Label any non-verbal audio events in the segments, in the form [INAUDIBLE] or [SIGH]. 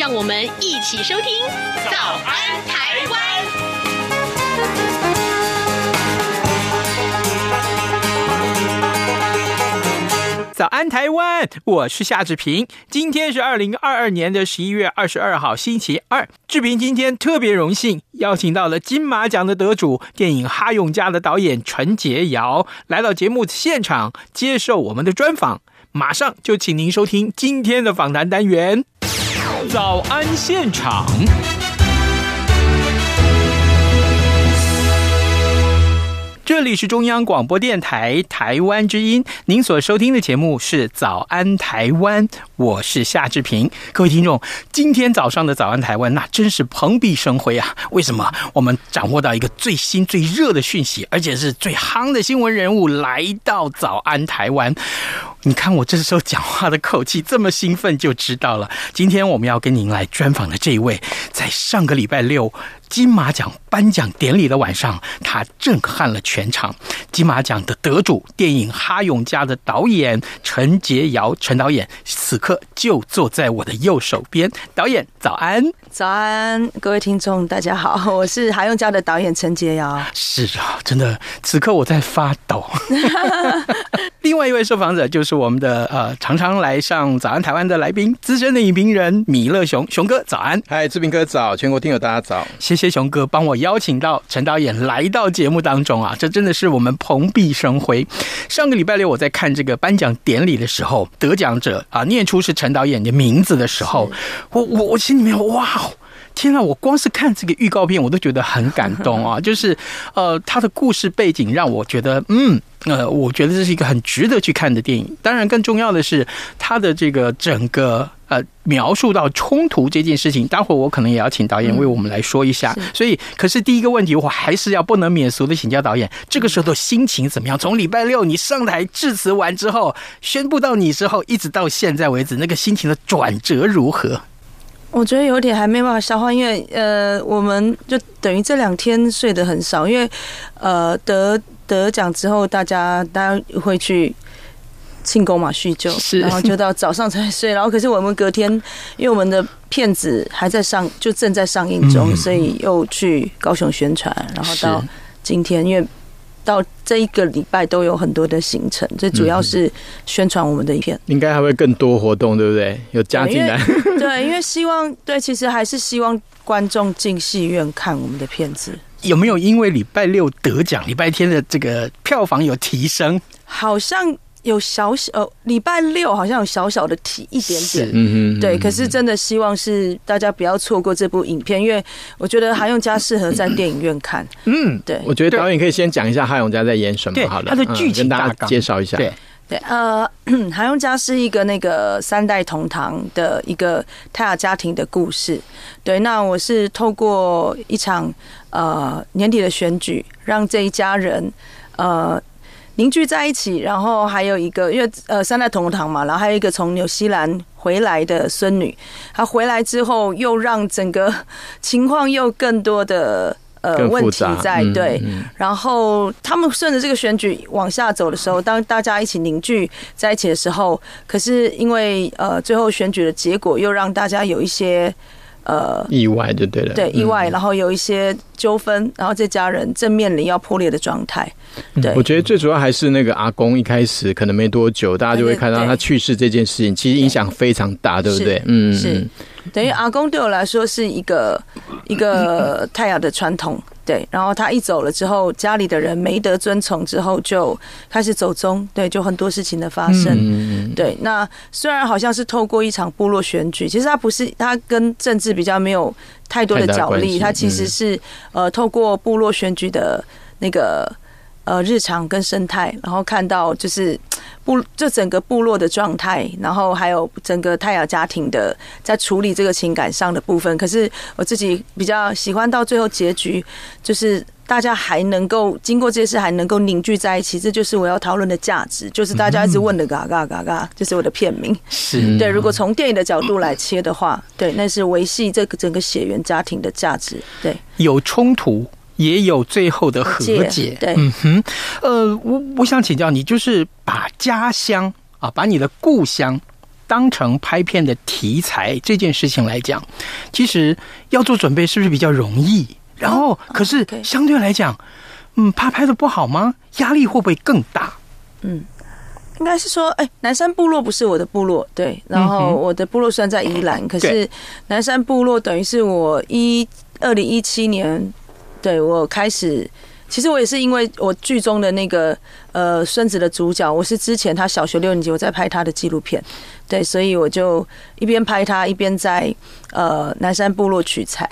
让我们一起收听《早安台湾》。早安台湾，我是夏志平。今天是二零二二年的十一月二十二号，星期二。志平今天特别荣幸邀请到了金马奖的得主、电影《哈永家》的导演陈洁瑶来到节目现场接受我们的专访。马上就请您收听今天的访谈单元。早安现场。这里是中央广播电台台湾之音，您所收听的节目是《早安台湾》，我是夏志平。各位听众，今天早上的《早安台湾》那真是蓬荜生辉啊！为什么？我们掌握到一个最新最热的讯息，而且是最夯的新闻人物来到《早安台湾》。你看我这时候讲话的口气这么兴奋，就知道了。今天我们要跟您来专访的这一位，在上个礼拜六金马奖颁奖典礼的晚上，他震撼了全场。金马奖的得主，电影《哈永家》的导演陈洁瑶，陈导演此刻就坐在我的右手边。导演早安，早安，各位听众大家好，我是《哈永家》的导演陈洁瑶。[LAUGHS] 是啊，真的，此刻我在发抖。[LAUGHS] 另外一位受访者就是我们的呃，常常来上《早安台湾》的来宾，资深的影评人米勒熊熊哥，早安！嗨，志平哥早，全国听友大家早，谢谢熊哥帮我邀请到陈导演来到节目当中啊，这真的是我们蓬荜生辉。上个礼拜六我在看这个颁奖典礼的时候，得奖者啊念出是陈导演的名字的时候，我我我心里面哇！天啊！我光是看这个预告片，我都觉得很感动啊！[LAUGHS] 就是，呃，他的故事背景让我觉得，嗯，呃，我觉得这是一个很值得去看的电影。当然，更重要的是他的这个整个呃描述到冲突这件事情。待会儿我可能也要请导演为我们来说一下。所以，可是第一个问题，我还是要不能免俗的请教导演，这个时候的心情怎么样？从礼拜六你上台致辞完之后，宣布到你之后，一直到现在为止，那个心情的转折如何？我觉得有点还没办法消化，因为呃，我们就等于这两天睡得很少，因为呃得得奖之后，大家大家会去庆功嘛，叙旧，是，然后就到早上才睡，然后可是我们隔天，因为我们的片子还在上，就正在上映中，所以又去高雄宣传，然后到今天，因为。到这一个礼拜都有很多的行程，这主要是宣传我们的影片。应该还会更多活动，对不对？有加进来。对，因为 [LAUGHS] 希望对，其实还是希望观众进戏院看我们的片子。有没有因为礼拜六得奖，礼拜天的这个票房有提升？好像。有小小呃，礼拜六好像有小小的提一点点，嗯嗯，对。可是真的希望是大家不要错过这部影片，因为我觉得哈勇家适合在电影院看。嗯，对。我觉得导演可以先讲一下哈勇家在演什么，好了，他的剧情、嗯、跟大家介绍一下。对对，呃，[CLEARS THROAT] 哈勇家是一个那个三代同堂的一个泰雅家庭的故事。对，那我是透过一场呃年底的选举，让这一家人呃。凝聚在一起，然后还有一个，因为呃三代同堂嘛，然后还有一个从纽西兰回来的孙女，她回来之后又让整个情况又更多的呃 [LAUGHS] 问题在对，然后他们顺着这个选举往下走的时候，当大家一起凝聚在一起的时候，可是因为呃最后选举的结果又让大家有一些。呃，意外就对了，对意外，然后有一些纠纷，然后这家人正面临要破裂的状态。对，我觉得最主要还是那个阿公一开始可能没多久，大家就会看到他去世这件事情，其实影响非常大，对不对？嗯，是等于阿公对我来说是一个 [LAUGHS] 一个泰雅的传统。对，然后他一走了之后，家里的人没得遵从，之后就开始走中。对，就很多事情的发生。对，那虽然好像是透过一场部落选举，其实他不是，他跟政治比较没有太多的角力，他其实是呃透过部落选举的那个呃日常跟生态，然后看到就是 [TSK] 部这整个部落的状态，然后还有整个泰雅家庭的在处理这个情感上的部分。可是我自己比较喜欢到最后结局，就是。大家还能够经过这些事还能够凝聚在一起，这就是我要讨论的价值。就是大家一直问的嘎嘎嘎嘎，就是我的片名。是对。如果从电影的角度来切的话，对，那是维系这个整个血缘家庭的价值。对，有冲突，也有最后的和解。对，嗯哼。呃，我我想请教你，就是把家乡啊，把你的故乡当成拍片的题材这件事情来讲，其实要做准备是不是比较容易？然后，可是相对来讲，嗯，怕拍的不好吗？压力会不会更大？嗯，应该是说，哎，南山部落不是我的部落，对。然后我的部落虽然在宜兰，可是南山部落等于是我一二零一七年，对我开始，其实我也是因为我剧中的那个呃孙子的主角，我是之前他小学六年级我在拍他的纪录片，对，所以我就一边拍他一边在呃南山部落取材。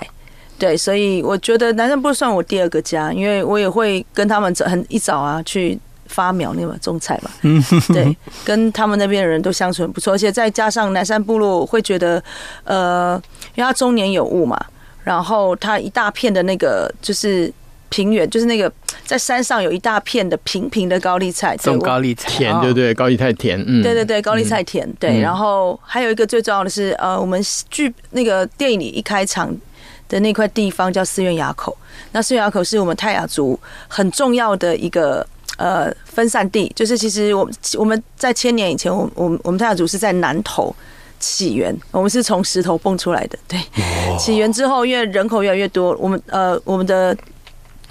对，所以我觉得南山部落算我第二个家，因为我也会跟他们很一早啊去发苗那个种菜嘛。嗯，[LAUGHS] 对，跟他们那边的人都相处很不错，而且再加上南山部落，我会觉得，呃，因为他中年有雾嘛，然后它一大片的那个就是平原，就是那个在山上有一大片的平平的高丽菜，种高丽菜甜，对对，高丽菜甜，嗯，对对对，高丽菜甜，对。然后还有一个最重要的是，呃，我们剧那个电影里一开场。的那块地方叫四院垭口，那四院垭口是我们泰雅族很重要的一个呃分散地，就是其实我我们在千年以前，我我们我们泰雅族是在南投起源，我们是从石头蹦出来的，对，起源之后，因为人口越来越多，我们呃我们的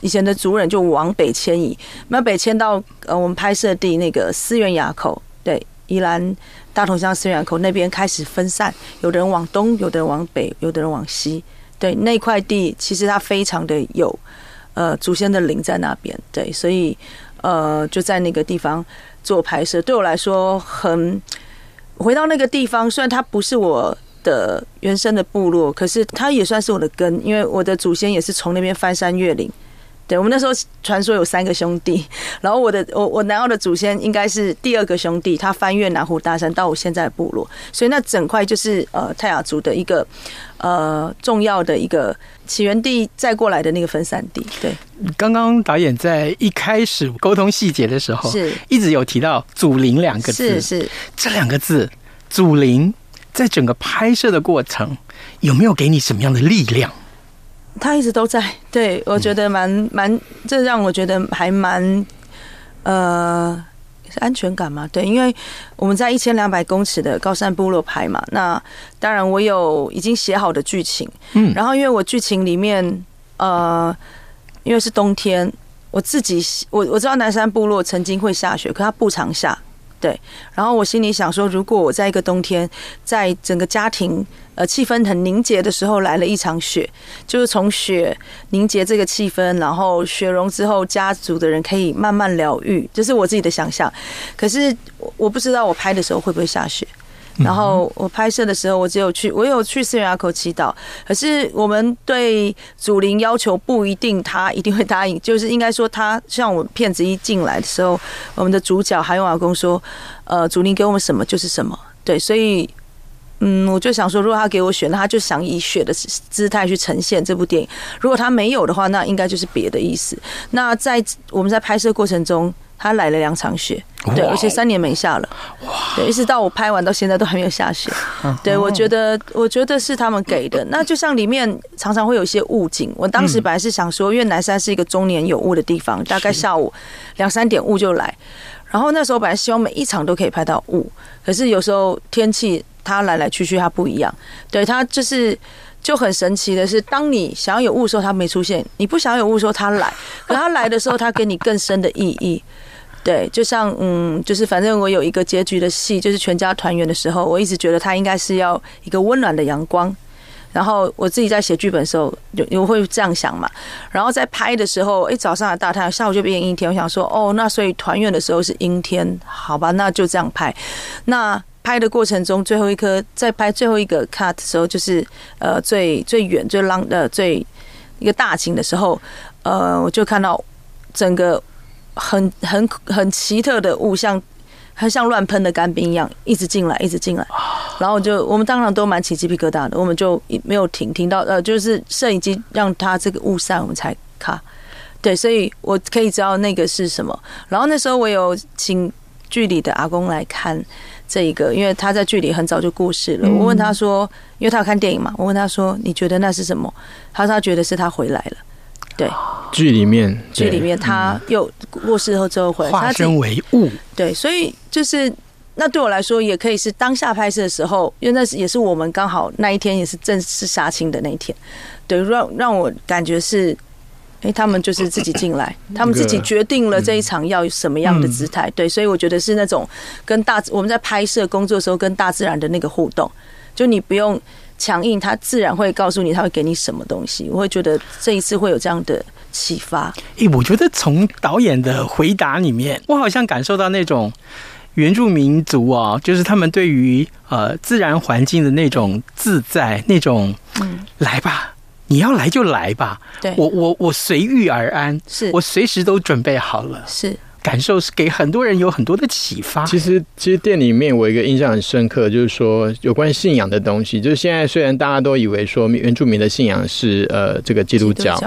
以前的族人就往北迁移，那北迁到呃我们拍摄地那个思源垭口，对，宜兰大同乡思源垭口那边开始分散，有的人往东，有的人往北，有的人往西。对，那块地其实它非常的有，呃，祖先的灵在那边。对，所以呃，就在那个地方做拍摄，对我来说很回到那个地方。虽然它不是我的原生的部落，可是它也算是我的根，因为我的祖先也是从那边翻山越岭。对，我们那时候传说有三个兄弟，然后我的我我南澳的祖先应该是第二个兄弟，他翻越南湖大山到我现在的部落，所以那整块就是呃泰雅族的一个呃重要的一个起源地，再过来的那个分散地。对，刚刚导演在一开始沟通细节的时候，是一直有提到“祖灵”两个字，是是这两个字“祖灵”在整个拍摄的过程有没有给你什么样的力量？他一直都在，对，我觉得蛮蛮，这让我觉得还蛮，呃，是安全感嘛？对，因为我们在一千两百公尺的高山部落拍嘛，那当然我有已经写好的剧情，嗯，然后因为我剧情里面，呃，因为是冬天，我自己我我知道南山部落曾经会下雪，可它不常下。对，然后我心里想说，如果我在一个冬天，在整个家庭呃气氛很凝结的时候来了一场雪，就是从雪凝结这个气氛，然后雪融之后，家族的人可以慢慢疗愈，这、就是我自己的想象。可是我不知道我拍的时候会不会下雪。然后我拍摄的时候，我只有去，我有去四院垭口祈祷。可是我们对祖灵要求不一定，他一定会答应。就是应该说，他像我们片子一进来的时候，我们的主角还有阿公说：“呃，祖灵给我们什么就是什么。”对，所以嗯，我就想说，如果他给我选，那他就想以雪的姿态去呈现这部电影。如果他没有的话，那应该就是别的意思。那在我们在拍摄过程中。他来了两场雪，对，而且三年没下了，对，一直到我拍完到现在都还没有下雪。对，我觉得，我觉得是他们给的。那就像里面常常会有一些雾景，我当时本来是想说，因为南山是一个终年有雾的地方，大概下午两三点雾就来。然后那时候本来希望每一场都可以拍到雾，可是有时候天气它来来去去它不一样。对，它就是就很神奇的是，当你想要有雾的时候它没出现，你不想要有雾的时候它来，可它来的时候它给你更深的意义。对，就像嗯，就是反正我有一个结局的戏，就是全家团圆的时候，我一直觉得他应该是要一个温暖的阳光。然后我自己在写剧本的时候，就我会这样想嘛。然后在拍的时候，一早上的大太阳，下午就变阴天。我想说，哦，那所以团圆的时候是阴天，好吧，那就这样拍。那拍的过程中，最后一颗在拍最后一个 cut 的时候，就是呃最最远最 long 的最一个大景的时候，呃，我就看到整个。很很很奇特的雾，像很像乱喷的干冰一样，一直进来，一直进来。然后就我们当场都蛮起鸡皮疙瘩的，我们就没有停，停到呃，就是摄影机让它这个雾散，我们才卡。对，所以我可以知道那个是什么。然后那时候我有请剧里的阿公来看这一个，因为他在剧里很早就过世了。我问他说，因为他要看电影嘛，我问他说，你觉得那是什么？他说他觉得是他回来了。对，剧里面，剧里面他又过世后之后回来，化身为物。对，所以就是那对我来说，也可以是当下拍摄的时候，因为那是也是我们刚好那一天也是正式杀青的那一天。对，让让我感觉是。哎，他们就是自己进来，他们自己决定了这一场要什么样的姿态，对，所以我觉得是那种跟大我们在拍摄工作的时候跟大自然的那个互动，就你不用强硬，他自然会告诉你他会给你什么东西。我会觉得这一次会有这样的启发。哎，我觉得从导演的回答里面，我好像感受到那种原住民族啊，就是他们对于呃自然环境的那种自在，那种嗯，来吧。你要来就来吧，对，我我我随遇而安，是我随时都准备好了，是感受是给很多人有很多的启发。其实其实店里面我一个印象很深刻，就是说有关信仰的东西，就是现在虽然大家都以为说原住民的信仰是呃这个基督教，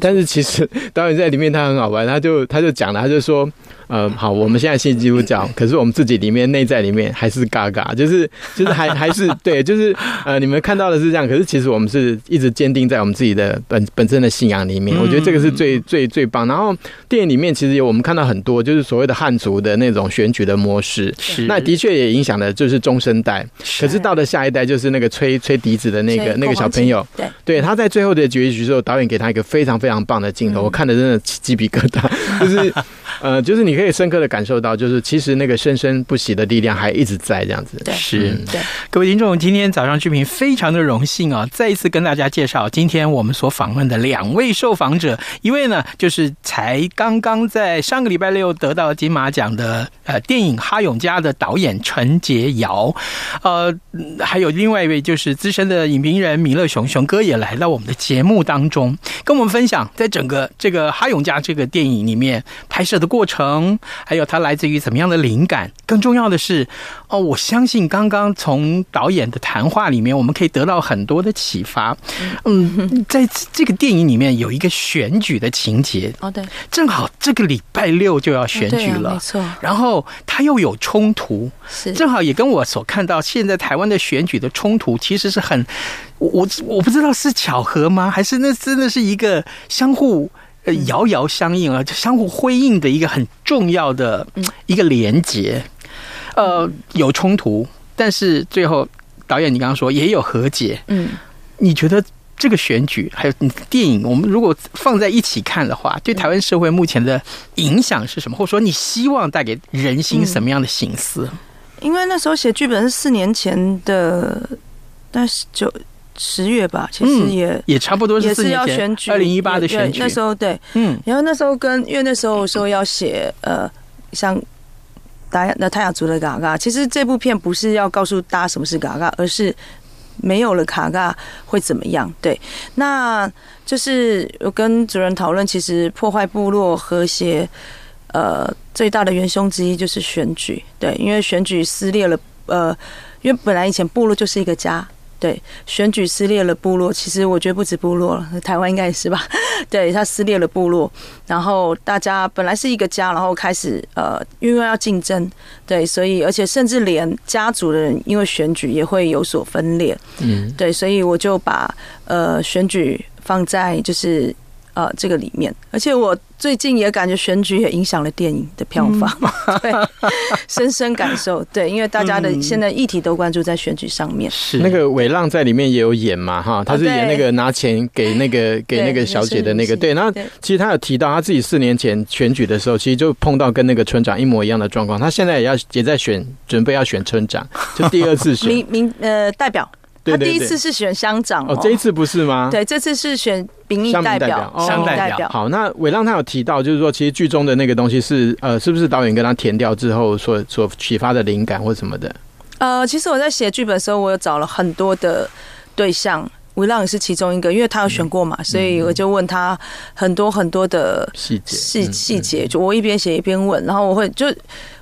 但是其实 [LAUGHS] 导演在里面他很好玩，他就他就讲了，他就说。呃，好，我们现在信基督教，可是我们自己里面内在里面还是嘎嘎，就是就是还还是对，就是呃，你们看到的是这样，可是其实我们是一直坚定在我们自己的本本身的信仰里面。我觉得这个是最最最棒。然后电影里面其实有我们看到很多，就是所谓的汉族的那种选举的模式，是 [LAUGHS] 那的确也影响了就是中生代。可是到了下一代，就是那个吹吹笛子的那个那个小朋友，对对，他在最后的结局的时候，导演给他一个非常非常棒的镜头，我看的真的起鸡皮疙瘩，[LAUGHS] 就是呃，就是你。可以深刻的感受到，就是其实那个生生不息的力量还一直在这样子。对，是。对，各位听众，今天早上剧评非常的荣幸啊，再一次跟大家介绍今天我们所访问的两位受访者，一位呢就是才刚刚在上个礼拜六得到金马奖的呃电影《哈永家》的导演陈洁瑶，呃，还有另外一位就是资深的影评人米勒熊熊哥也来到我们的节目当中，跟我们分享在整个这个《哈永家》这个电影里面拍摄的过程。还有它来自于怎么样的灵感？更重要的是，哦，我相信刚刚从导演的谈话里面，我们可以得到很多的启发。嗯，在这个电影里面有一个选举的情节。哦，对，正好这个礼拜六就要选举了，没错。然后它又有冲突，是正好也跟我所看到现在台湾的选举的冲突，其实是很，我我不知道是巧合吗？还是那真的是一个相互。呃，遥遥相应啊，就相互辉映的一个很重要的一个连接。呃，有冲突，但是最后导演你刚刚说也有和解。嗯，你觉得这个选举还有你电影，我们如果放在一起看的话，对台湾社会目前的影响是什么？或者说你希望带给人心什么样的省思？因为那时候写剧本是四年前的，但是就。十月吧，其实也、嗯、也差不多是四年前，也是要选举，二零一八的选举。那时候对，嗯，然后那时候跟因为那时候说要写呃，像大那太阳族的嘎嘎，其实这部片不是要告诉大家什么是嘎嘎，而是没有了嘎嘎会怎么样？对，那就是我跟主任讨论，其实破坏部落和谐，呃，最大的元凶之一就是选举，对，因为选举撕裂了，呃，因为本来以前部落就是一个家。对，选举撕裂了部落，其实我觉得不止部落了，台湾应该也是吧。[LAUGHS] 对，他撕裂了部落，然后大家本来是一个家，然后开始呃，因为要竞争，对，所以而且甚至连家族的人因为选举也会有所分裂。嗯，对，所以我就把呃选举放在就是。呃，这个里面，而且我最近也感觉选举也影响了电影的票房，嗯、[LAUGHS] 对，深深感受。对，因为大家的现在议题都关注在选举上面。是那个伟浪在里面也有演嘛？哈，他是演那个拿钱给那个 [LAUGHS] 给那个小姐的那个。对，然后其实他有提到他自己四年前选举的时候，其实就碰到跟那个村长一模一样的状况。他现在也要也在选，准备要选村长，就第二次选 [LAUGHS] 民民呃代表。他第一次是选乡长哦，这一次不是吗？对，这次是选民意代表，乡民代表。好，那伟浪他有提到，就是说，其实剧中的那个东西是呃，是不是导演跟他填掉之后所所启发的灵感或什么的？呃，其实我在写剧本的时候，我有找了很多的对象。维浪也是其中一个，因为他有选过嘛，所以我就问他很多很多的细节细细节，就我一边写一边问，然后我会就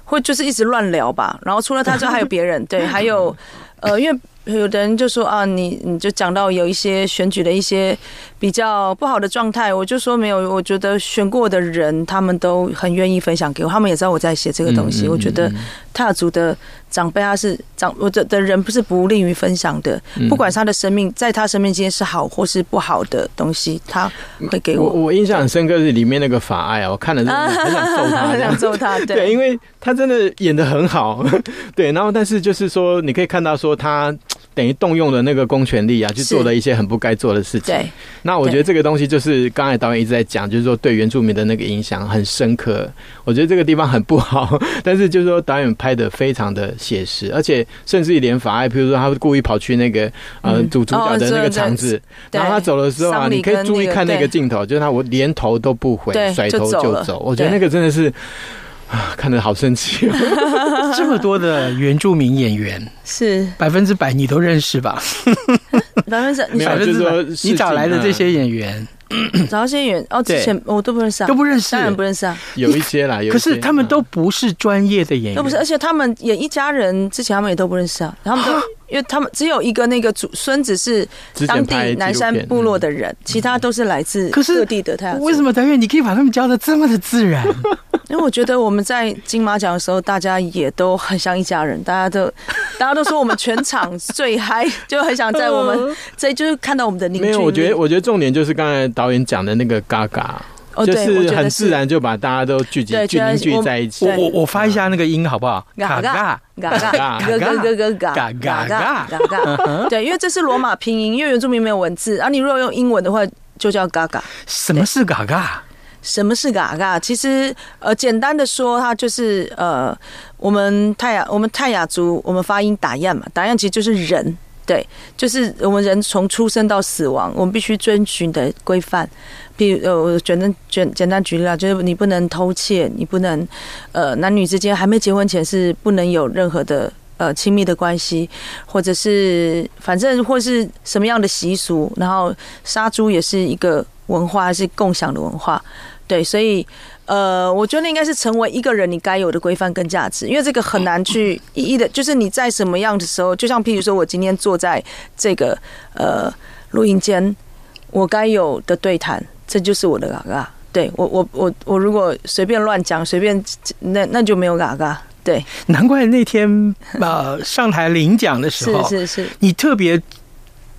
会就是一直乱聊吧。然后除了他之外，还有别人，对，还有呃，因为。有的人就说啊，你你就讲到有一些选举的一些比较不好的状态，我就说没有，我觉得选过的人他们都很愿意分享给我，他们也知道我在写这个东西。我觉得泰雅族的长辈他是长我的的人不是不利于分享的，不管他的生命在他生命间是好或是不好的东西，他会给我。我印象很深刻是里面那个法爱啊，我看了 [LAUGHS] 真的很想揍他，很想揍他。对，因为他真的演的很好，[LAUGHS] 对，然后但是就是说你可以看到说他。等于动用了那个公权力啊，去做了一些很不该做的事情。对，那我觉得这个东西就是刚才导演一直在讲，就是说对原住民的那个影响很深刻。我觉得这个地方很不好，[LAUGHS] 但是就是说导演拍的非常的写实，而且甚至于连法爱，比如说他会故意跑去那个呃主主角的那个场子，然后他走的时候啊，你可以注意看那个镜头，就是他我连头都不回，甩头就走。我觉得那个真的是。啊，看得好生气哦！[LAUGHS] 这么多的原住民演员，是百分之百你都认识吧？[LAUGHS] 百分之百分之百，你找来的这些演员，找这些演员哦，之前我都不认识啊，都不认识，当然不认识啊。有一些啦，[LAUGHS] 有可是他们都不是专业的演员，都不是，而且他们演一家人之前，他们也都不认识啊。然后他们都，因为他们只有一个那个祖孙子是当地南山部落的人，其他都是来自各地的。他为什么导演你可以把他们教的这么的自然？[LAUGHS] 因为我觉得我们在金马奖的时候，大家也都很像一家人，大家都大家都说我们全场最嗨，就很想在我们 [LAUGHS] 这就是看到我们的凝聚力。没有，我觉得我觉得重点就是刚才导演讲的那个嘎嘎，就是很自然就把大家都聚集聚凝聚在一起。我我我发一下那个音好不好？嘎嘎嘎嘎嘎嘎 [LAUGHS] 嘎嘎嘎嘎嘎嘎。对，因为这是罗马拼音，因为原住民没有文字，啊，你如果用英文的话，就叫嘎嘎。什么是嘎嘎？什么是嘎嘎？其实，呃，简单的说，它就是呃，我们泰雅，我们泰雅族，我们发音打样嘛，打样其实就是人，对，就是我们人从出生到死亡，我们必须遵循的规范。比如，呃，我简单简简单举例啊，就是你不能偷窃，你不能，呃，男女之间还没结婚前是不能有任何的呃亲密的关系，或者是反正或是什么样的习俗，然后杀猪也是一个。文化是共享的文化，对，所以呃，我觉得应该是成为一个人你该有的规范跟价值，因为这个很难去一一的，就是你在什么样的时候，就像譬如说我今天坐在这个呃录音间，我该有的对谈，这就是我的嘎嘎。对我我我我如果随便乱讲，随便那那就没有嘎嘎。对，难怪那天 [LAUGHS] 呃上台领奖的时候，是是是，你特别。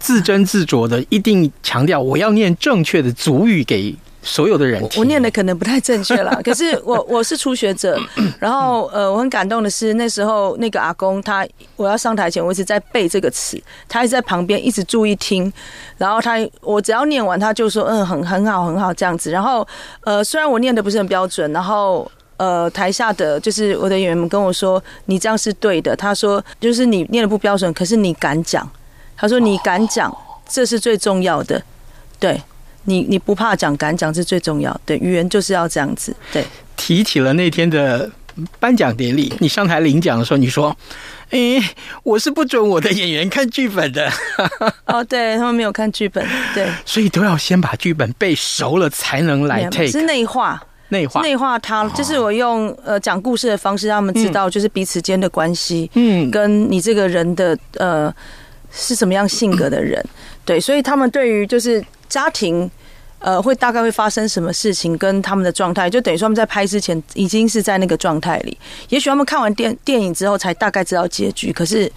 自斟自酌的，一定强调我要念正确的族语给所有的人听。我念的可能不太正确啦，[LAUGHS] 可是我我是初学者。[LAUGHS] 然后呃，我很感动的是那时候那个阿公他，我要上台前我一直在背这个词，他一直在旁边一直注意听。然后他我只要念完，他就说嗯很很好很好这样子。然后呃，虽然我念的不是很标准，然后呃台下的就是我的演员们跟我说你这样是对的。他说就是你念的不标准，可是你敢讲。他说：“你敢讲，这是最重要的。对你，你不怕讲，敢讲是最重要的。对，语言就是要这样子。对，提起了那天的颁奖典礼，你上台领奖的时候，你说：‘哎，我是不准我的演员看剧本的。’哦，对他们没有看剧本，对，所以都要先把剧本背熟了才能来 take，是内化，内化，内化他，就是我用呃讲故事的方式让他们知道，就是彼此间的关系，嗯，跟你这个人的呃。”是什么样性格的人？对，所以他们对于就是家庭，呃，会大概会发生什么事情，跟他们的状态，就等于说他们在拍之前已经是在那个状态里。也许他们看完电电影之后才大概知道结局，可是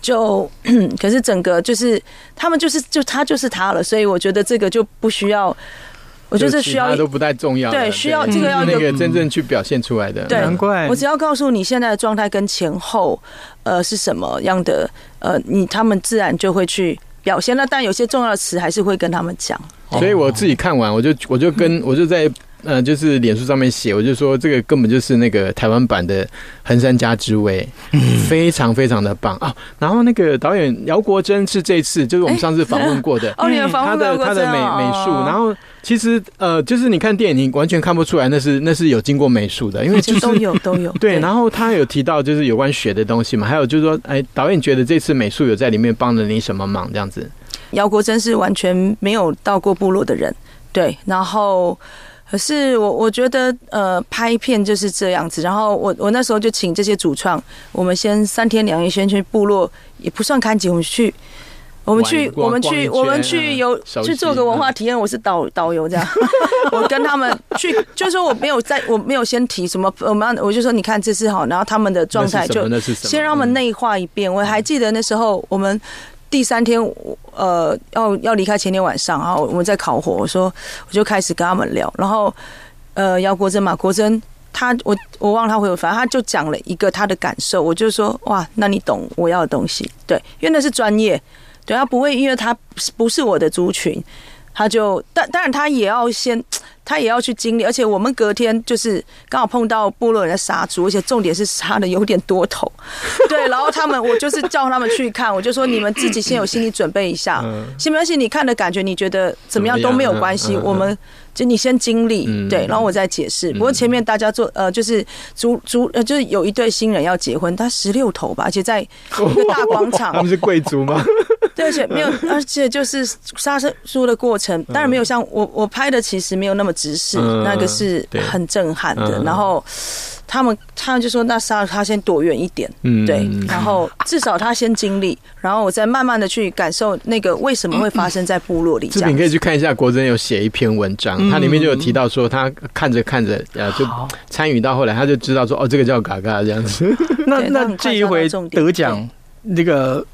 就 [CLEARS THROAT] 可是整个就是他们就是就他就是他了。所以我觉得这个就不需要，我觉得这需要都不太重要。对，需要这个要那个真正去表现出来的。对，难怪我只要告诉你现在的状态跟前后。呃，是什么样的？呃，你他们自然就会去表现。那但有些重要的词还是会跟他们讲。所以我自己看完，我就我就跟我就在呃，就是脸书上面写，我就说这个根本就是那个台湾版的横山家之味，非常非常的棒啊。然后那个导演姚国珍是这次就是我们上次访问过的，[LAUGHS] 哦，你的访问过他的他的美美术，然后。其实呃，就是你看电影，你完全看不出来那是那是有经过美术的，因为就是都有都有 [LAUGHS] 对。然后他有提到就是有关雪的东西嘛，还有就是说，哎，导演觉得这次美术有在里面帮了你什么忙？这样子姚国珍是完全没有到过部落的人，对，然后。可是我我觉得呃拍片就是这样子，然后我我那时候就请这些主创，我们先三天两夜先去部落，也不算看景，我们去我们去我们去我们去游去做个文化体验，我是导导游这样，[LAUGHS] 我跟他们去，就是说我没有在我没有先提什么，我们我就说你看这是好，然后他们的状态就先让他们内化一遍，我还记得那时候我们。第三天，呃，要要离开前天晚上，然后我们在烤火，我说我就开始跟他们聊，然后，呃，姚国珍嘛，国珍他我我忘了他回我，反正他就讲了一个他的感受，我就说哇，那你懂我要的东西，对，因为那是专业，对，他不会因为他不是我的族群，他就但当然他也要先。他也要去经历，而且我们隔天就是刚好碰到部落人在杀猪，而且重点是杀的有点多头，[LAUGHS] 对，然后他们我就是叫他们去看，我就说你们自己先有心理准备一下，行没关系，你看的感觉你觉得怎么样都没有关系，我们。就你先经历，对，然后我再解释。不过前面大家做呃，就是族族呃，就是有一对新人要结婚，他十六头吧，而且在一个大广场。[LAUGHS] 他们是贵族吗？对，而且没有，而且就是杀猪的过程，当然没有像我我拍的，其实没有那么直视，那个是很震撼的。然后。他们他们就说，那杀了他先躲远一点，嗯，对，然后至少他先经历，然后我再慢慢的去感受那个为什么会发生在部落里。这你可以去看一下，国珍有写一篇文章，它里面就有提到说，他看着看着，呃，就参与到后来，他就知道说，哦，这个叫嘎嘎这样子。[LAUGHS] 那那这一回得奖那个。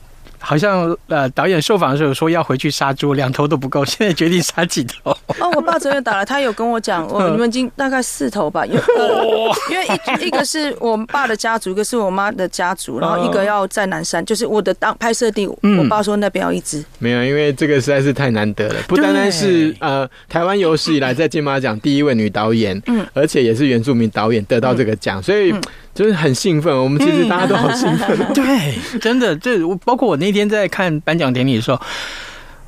好像呃，导演受访的时候说要回去杀猪，两头都不够，[LAUGHS] 现在决定杀几头。哦，我爸昨天打了，他有跟我讲，我你们已经大概四头吧，因为、[LAUGHS] 呃、因为一一个是我爸的家族，一个是我妈的家族，然后一个要在南山，就是我的当拍摄地，我爸说那边要一只、嗯。没有，因为这个实在是太难得了，不单单是呃台湾有史以来在金马奖第一位女导演，嗯，而且也是原住民导演得到这个奖，所以。就是很兴奋，我们其实大家都好兴奋。嗯、[LAUGHS] 对，真的，这我包括我那天在看颁奖典礼的时候，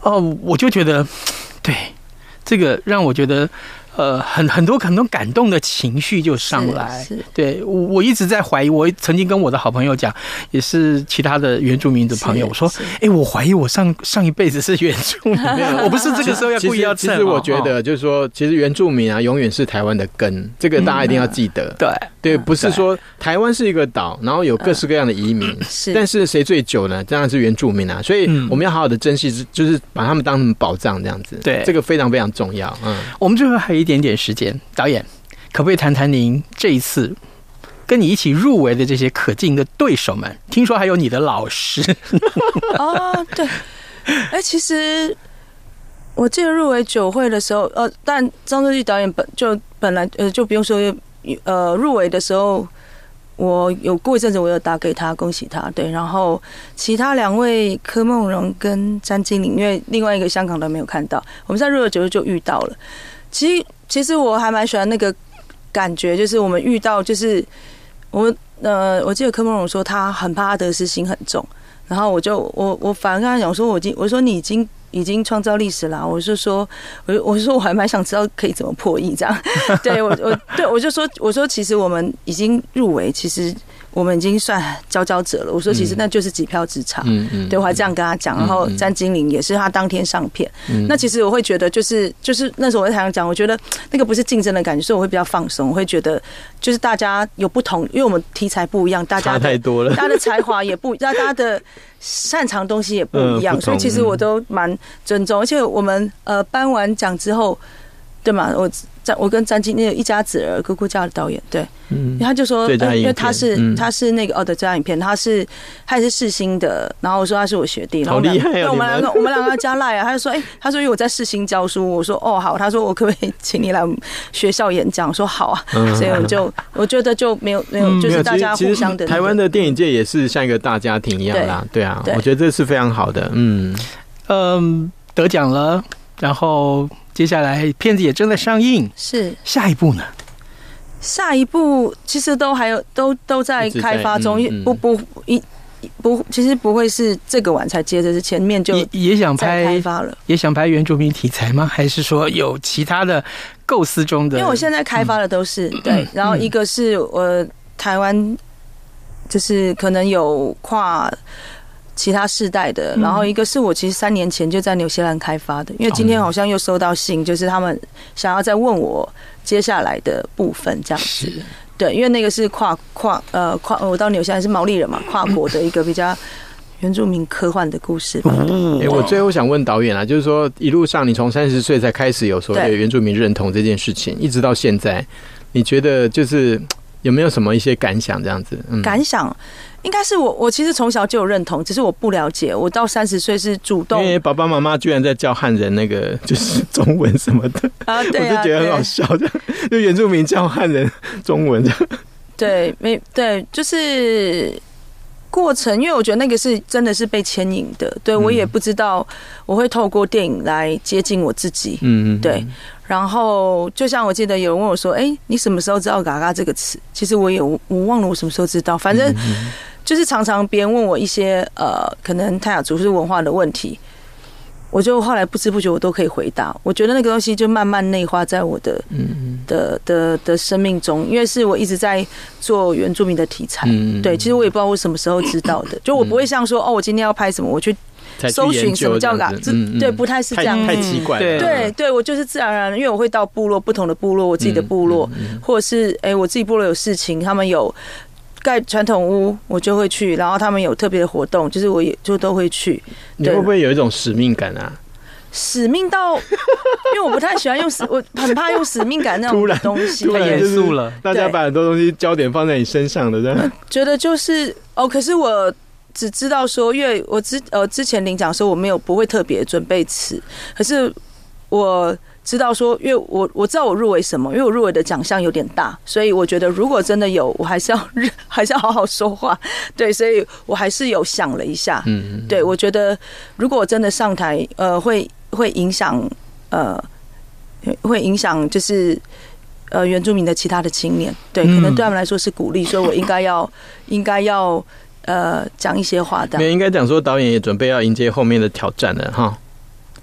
哦，我就觉得，对，这个让我觉得。呃，很很多很多感动的情绪就上来，对我我一直在怀疑，我曾经跟我的好朋友讲，也是其他的原住民的朋友，我说，哎，我怀疑我上上一辈子是原住民，[LAUGHS] 我不是这个时候要故意要其实我觉得就是说，其实原住民啊，永远是台湾的根，这个大家一定要记得。对对，不是说台湾是一个岛，然后有各式各样的移民，是，但是谁最久呢？当然是原住民啊，所以我们要好好的珍惜，就是把他们当成宝藏这样子。对，这个非常非常重要。嗯，我们最后还有。一点点时间，导演可不可以谈谈您这一次跟你一起入围的这些可敬的对手们？听说还有你的老师哦，对，哎，其实我记得入围酒会的时候，呃，但张作骥导演本就本来呃就不用说，呃，入围的时候我有过一阵子，我有打给他恭喜他，对，然后其他两位柯梦荣跟詹金玲，因为另外一个香港的没有看到，我们在入围酒会就遇到了。其实，其实我还蛮喜欢那个感觉，就是我们遇到，就是我呃，我记得柯梦龙说他很怕他得失心很重，然后我就我我反而跟他讲说，我已我说你已经已经创造历史了，我就说我我说我还蛮想知道可以怎么破译这样，[LAUGHS] 对我我对我就说我说其实我们已经入围，其实。我们已经算佼佼者了。我说，其实那就是几票之差。嗯嗯，对，我还这样跟他讲。然后詹金玲也是他当天上片。嗯，那其实我会觉得，就是就是那时候我在台上讲，我觉得那个不是竞争的感觉，所以我会比较放松。我会觉得，就是大家有不同，因为我们题材不一样，大家太多了，大家的才华也不，大家的擅长东西也不一样，所以其实我都蛮尊重。而且我们呃颁完奖之后，对嘛？我。我跟詹金那个一家子儿哥哥家的导演，对，嗯，他就说，因为他是他是那个哦的最佳影片，他是他也是世新的，然后我说他是我学弟，好厉害啊！我们两个我们两个加赖啊，他就说，哎，他说因为我在世新教书，我说哦好，他说我可不可以请你来学校演讲？我说好啊，所以我就 [LAUGHS] 我觉得就没有没有，就是大家互相的。台湾的电影界也是像一个大家庭一样啦，对啊，我觉得这是非常好的，嗯嗯，得奖了，然后。接下来片子也正在上映，是下一部呢？下一部其实都还有，都都在开发中，嗯、不不一不，其实不会是这个晚才接着，是前面就也也想拍开发了，也想拍原住民题材吗？还是说有其他的构思中的？因为我现在开发的都是、嗯、对，然后一个是我台湾，就是可能有跨。其他世代的，然后一个是我其实三年前就在纽西兰开发的，因为今天好像又收到信，就是他们想要再问我接下来的部分这样子。对，因为那个是跨跨呃跨，我到纽西兰是毛利人嘛，跨国的一个比较 [LAUGHS] 原住民科幻的故事。哎，我最后想问导演啊，就是说一路上你从三十岁才开始有所谓的原住民认同这件事情，一直到现在，你觉得就是有没有什么一些感想这样子？嗯，感想。应该是我，我其实从小就有认同，只是我不了解。我到三十岁是主动，因为爸爸妈妈居然在教汉人那个就是中文什么的啊，[LAUGHS] 对啊，我就觉得很好笑，这 [LAUGHS] 样就原住民教汉人中文这样。对，没对，就是过程，因为我觉得那个是真的是被牵引的。对，我也不知道我会透过电影来接近我自己。嗯嗯，对。然后，就像我记得有人问我说：“哎，你什么时候知道‘嘎嘎’这个词？”其实我也我忘了我什么时候知道，反正。就是常常别人问我一些呃，可能泰雅族是文化的问题，我就后来不知不觉我都可以回答。我觉得那个东西就慢慢内化在我的嗯的的的生命中，因为是我一直在做原住民的题材。对，其实我也不知道我什么时候知道的，[CLEARS THROAT] 就我不会像说哦，我今天要拍什么，我去搜寻什么叫嘎，对，不太是这样，太奇怪了。对对，我就是自然而然，因为我会到部落不同的部落，我自己的部落，或者是哎，我自己部落有事情，他们有。盖传统屋，我就会去，然后他们有特别的活动，就是我也就都会去。你会不会有一种使命感啊？使命到，因为我不太喜欢用使，[LAUGHS] 我很怕用使命感那种东西，太严肃了。大家把很多东西焦点放在你身上的，这样 [LAUGHS] 觉得就是哦。可是我只知道说，因为我之呃之前领奖的时候，我没有不会特别准备词，可是我。知道说，因为我我知道我入围什么，因为我入围的奖项有点大，所以我觉得如果真的有，我还是要还是要好好说话，对，所以我还是有想了一下，嗯，对，我觉得如果我真的上台，呃，会会影响，呃，会影响就是呃原住民的其他的青年，对，可能对他们来说是鼓励，所以我应该要应该要呃讲一些话的，没有应该讲说导演也准备要迎接后面的挑战了哈。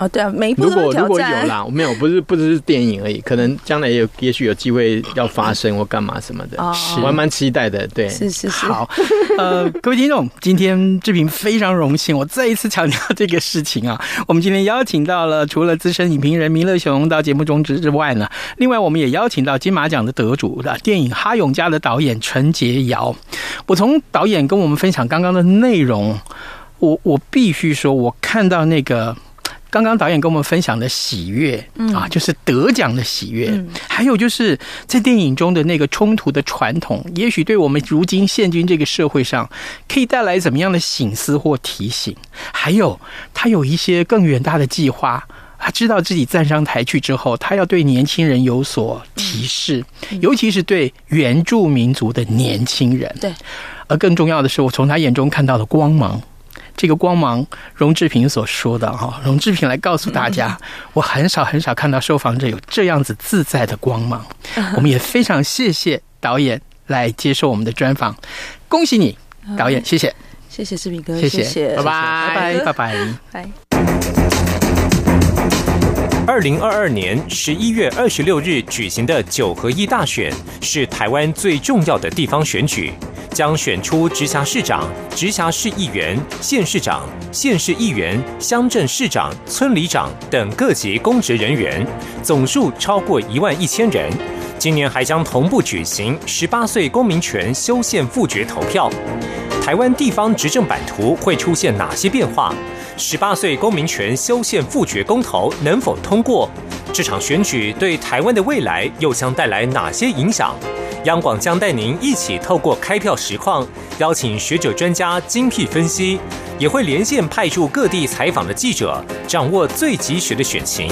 哦，对啊，每一部都。如果如果有啦，[LAUGHS] 没有，不是不只是电影而已，可能将来也有，也许有机会要发生或干嘛什么的。哦，我还蛮期待的。对，是是是。好，[LAUGHS] 呃，各位听众，今天志平非常荣幸，我再一次强调这个事情啊。我们今天邀请到了除了资深影评人弥勒熊到节目中之之外呢，另外我们也邀请到金马奖的得主的电影《哈永家》的导演陈洁瑶。我从导演跟我们分享刚刚的内容，我我必须说，我看到那个。刚刚导演跟我们分享的喜悦啊，就是得奖的喜悦，还有就是在电影中的那个冲突的传统，也许对我们如今现今这个社会上，可以带来怎么样的醒思或提醒？还有他有一些更远大的计划，他知道自己站上台去之后，他要对年轻人有所提示，尤其是对原住民族的年轻人。对，而更重要的是，我从他眼中看到的光芒。这个光芒，荣志平所说的哈，荣志平来告诉大家，我很少很少看到受访者有这样子自在的光芒。我们也非常谢谢导演来接受我们的专访，恭喜你，导演，谢谢，谢谢志平哥，谢谢，拜拜，拜拜，拜。二零二二年十一月二十六日举行的九合一大选是台湾最重要的地方选举。将选出直辖市长、直辖市议员、县市长、县市议员、乡镇市长、村里长等各级公职人员，总数超过一万一千人。今年还将同步举行十八岁公民权修宪复决投票。台湾地方执政版图会出现哪些变化？十八岁公民权修宪复决公投能否通过？这场选举对台湾的未来又将带来哪些影响？央广将带您一起透过开票实况，邀请学者专家精辟分析，也会连线派驻各地采访的记者，掌握最及时的选情。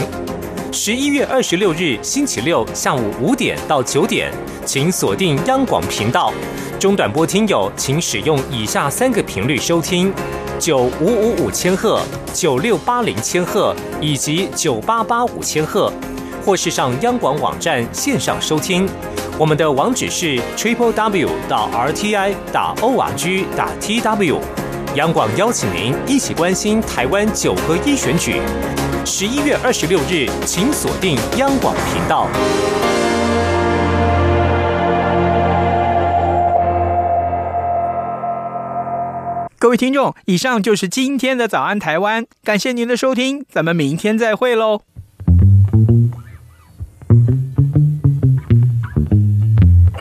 十一月二十六日星期六下午五点到九点，请锁定央广频道。中短波听友请使用以下三个频率收听：九五五五千赫、九六八零千赫以及九八八五千赫，或是上央广网站线上收听。我们的网址是 triple w 到 r t i 打 o r g 打 t w。央广邀请您一起关心台湾九合一选举。十一月二十六日，请锁定央广频道。各位听众，以上就是今天的早安台湾，感谢您的收听，咱们明天再会喽。